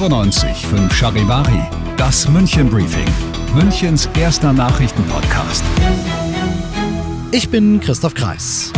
95 5 Charivari, das München Briefing, Münchens erster Nachrichtenpodcast. Ich bin Christoph Kreis.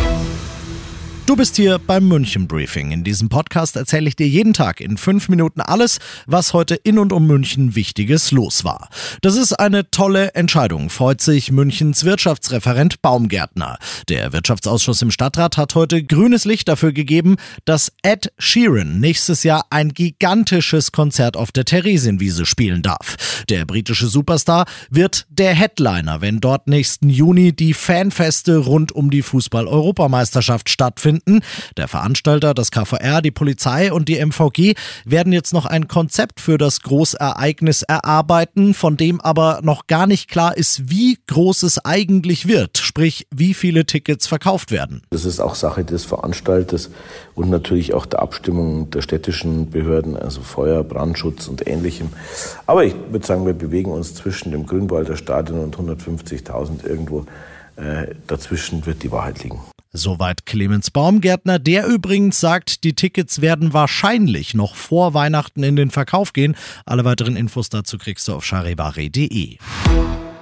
Du bist hier beim München Briefing. In diesem Podcast erzähle ich dir jeden Tag in fünf Minuten alles, was heute in und um München Wichtiges los war. Das ist eine tolle Entscheidung, freut sich Münchens Wirtschaftsreferent Baumgärtner. Der Wirtschaftsausschuss im Stadtrat hat heute grünes Licht dafür gegeben, dass Ed Sheeran nächstes Jahr ein gigantisches Konzert auf der Theresienwiese spielen darf. Der britische Superstar wird der Headliner, wenn dort nächsten Juni die Fanfeste rund um die Fußball-Europameisterschaft stattfinden stattfinden. Der Veranstalter, das KVR, die Polizei und die MVG werden jetzt noch ein Konzept für das Großereignis erarbeiten, von dem aber noch gar nicht klar ist, wie groß es eigentlich wird, sprich wie viele Tickets verkauft werden. Das ist auch Sache des Veranstalters und natürlich auch der Abstimmung der städtischen Behörden, also Feuer, Brandschutz und ähnlichem. Aber ich würde sagen, wir bewegen uns zwischen dem Grünwalder Stadion und 150.000 irgendwo. Äh, dazwischen wird die Wahrheit liegen. Soweit Clemens Baumgärtner, der übrigens sagt, die Tickets werden wahrscheinlich noch vor Weihnachten in den Verkauf gehen. Alle weiteren Infos dazu kriegst du auf charivari.de.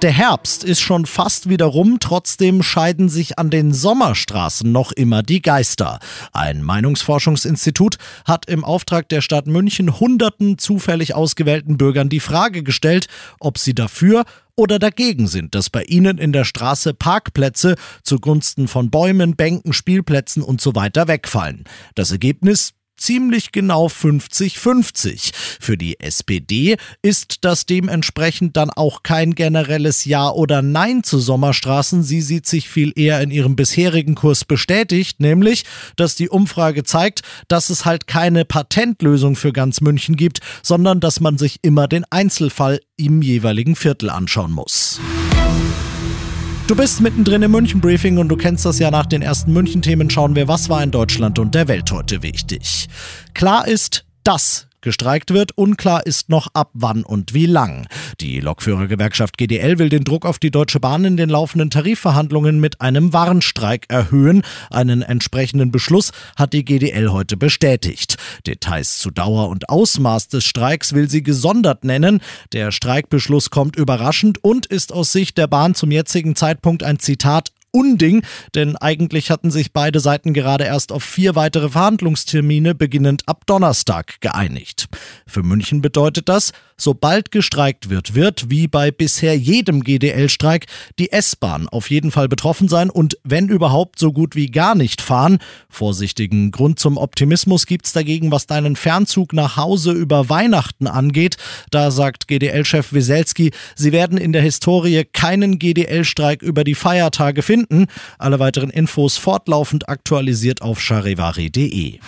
Der Herbst ist schon fast wieder rum, trotzdem scheiden sich an den Sommerstraßen noch immer die Geister. Ein Meinungsforschungsinstitut hat im Auftrag der Stadt München hunderten zufällig ausgewählten Bürgern die Frage gestellt, ob sie dafür oder dagegen sind, dass bei ihnen in der Straße Parkplätze zugunsten von Bäumen, Bänken, Spielplätzen und so wegfallen. Das Ergebnis ziemlich genau 50-50. Für die SPD ist das dementsprechend dann auch kein generelles Ja oder Nein zu Sommerstraßen. Sie sieht sich viel eher in ihrem bisherigen Kurs bestätigt, nämlich, dass die Umfrage zeigt, dass es halt keine Patentlösung für ganz München gibt, sondern dass man sich immer den Einzelfall im jeweiligen Viertel anschauen muss. Du bist mittendrin im München Briefing und du kennst das ja nach den ersten München Themen. Schauen wir, was war in Deutschland und der Welt heute wichtig. Klar ist, dass Gestreikt wird, unklar ist noch ab wann und wie lang. Die Lokführergewerkschaft GDL will den Druck auf die Deutsche Bahn in den laufenden Tarifverhandlungen mit einem Warnstreik erhöhen. Einen entsprechenden Beschluss hat die GDL heute bestätigt. Details zu Dauer und Ausmaß des Streiks will sie gesondert nennen. Der Streikbeschluss kommt überraschend und ist aus Sicht der Bahn zum jetzigen Zeitpunkt ein Zitat Unding, denn eigentlich hatten sich beide Seiten gerade erst auf vier weitere Verhandlungstermine beginnend ab Donnerstag geeinigt. Für München bedeutet das, sobald gestreikt wird, wird, wie bei bisher jedem GDL-Streik, die S-Bahn auf jeden Fall betroffen sein und wenn überhaupt so gut wie gar nicht fahren. Vorsichtigen Grund zum Optimismus gibt's dagegen, was deinen Fernzug nach Hause über Weihnachten angeht. Da sagt GDL-Chef Wieselski, sie werden in der Historie keinen GDL-Streik über die Feiertage finden finden. Alle weiteren Infos fortlaufend aktualisiert auf charivari.de.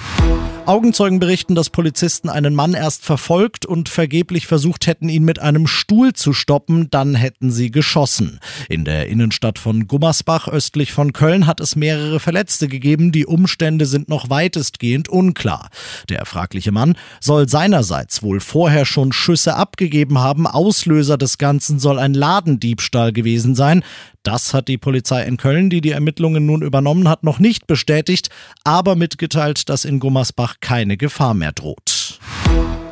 Augenzeugen berichten, dass Polizisten einen Mann erst verfolgt und vergeblich versucht hätten, ihn mit einem Stuhl zu stoppen, dann hätten sie geschossen. In der Innenstadt von Gummersbach östlich von Köln hat es mehrere Verletzte gegeben, die Umstände sind noch weitestgehend unklar. Der fragliche Mann soll seinerseits wohl vorher schon Schüsse abgegeben haben, Auslöser des Ganzen soll ein Ladendiebstahl gewesen sein. Das hat die Polizei in Köln, die die Ermittlungen nun übernommen hat, noch nicht bestätigt, aber mitgeteilt, dass in Gummersbach keine Gefahr mehr droht.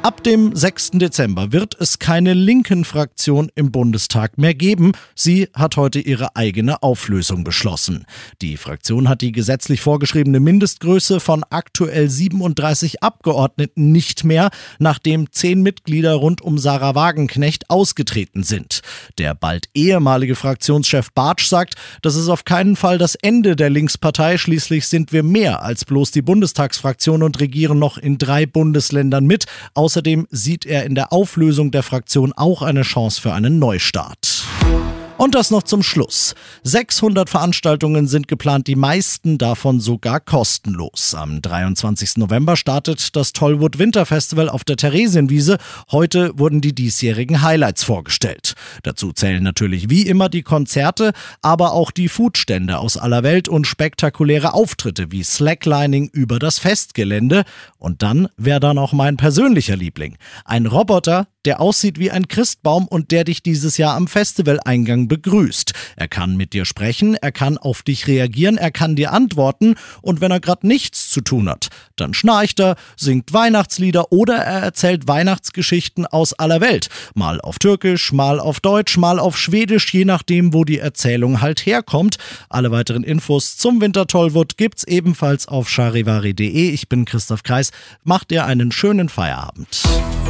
Ab dem 6. Dezember wird es keine linken Fraktion im Bundestag mehr geben. Sie hat heute ihre eigene Auflösung beschlossen. Die Fraktion hat die gesetzlich vorgeschriebene Mindestgröße von aktuell 37 Abgeordneten nicht mehr, nachdem zehn Mitglieder rund um Sarah Wagenknecht ausgetreten sind. Der bald ehemalige Fraktionschef Bartsch sagt, das ist auf keinen Fall das Ende der Linkspartei. Schließlich sind wir mehr als bloß die Bundestagsfraktion und regieren noch in drei Bundesländern mit. Außerdem sieht er in der Auflösung der Fraktion auch eine Chance für einen Neustart. Und das noch zum Schluss. 600 Veranstaltungen sind geplant, die meisten davon sogar kostenlos. Am 23. November startet das Tollwood Winterfestival auf der Theresienwiese. Heute wurden die diesjährigen Highlights vorgestellt. Dazu zählen natürlich wie immer die Konzerte, aber auch die Foodstände aus aller Welt und spektakuläre Auftritte wie Slacklining über das Festgelände. Und dann wäre da noch mein persönlicher Liebling. Ein Roboter, der aussieht wie ein Christbaum und der dich dieses Jahr am Festivaleingang begrüßt. Er kann mit dir sprechen, er kann auf dich reagieren, er kann dir antworten und wenn er gerade nichts zu tun hat, dann schnarcht er, singt Weihnachtslieder oder er erzählt Weihnachtsgeschichten aus aller Welt. Mal auf Türkisch, mal auf Deutsch, mal auf Schwedisch, je nachdem, wo die Erzählung halt herkommt. Alle weiteren Infos zum Wintertollwood gibt's ebenfalls auf charivari.de. Ich bin Christoph Kreis. Macht ihr einen schönen Feierabend.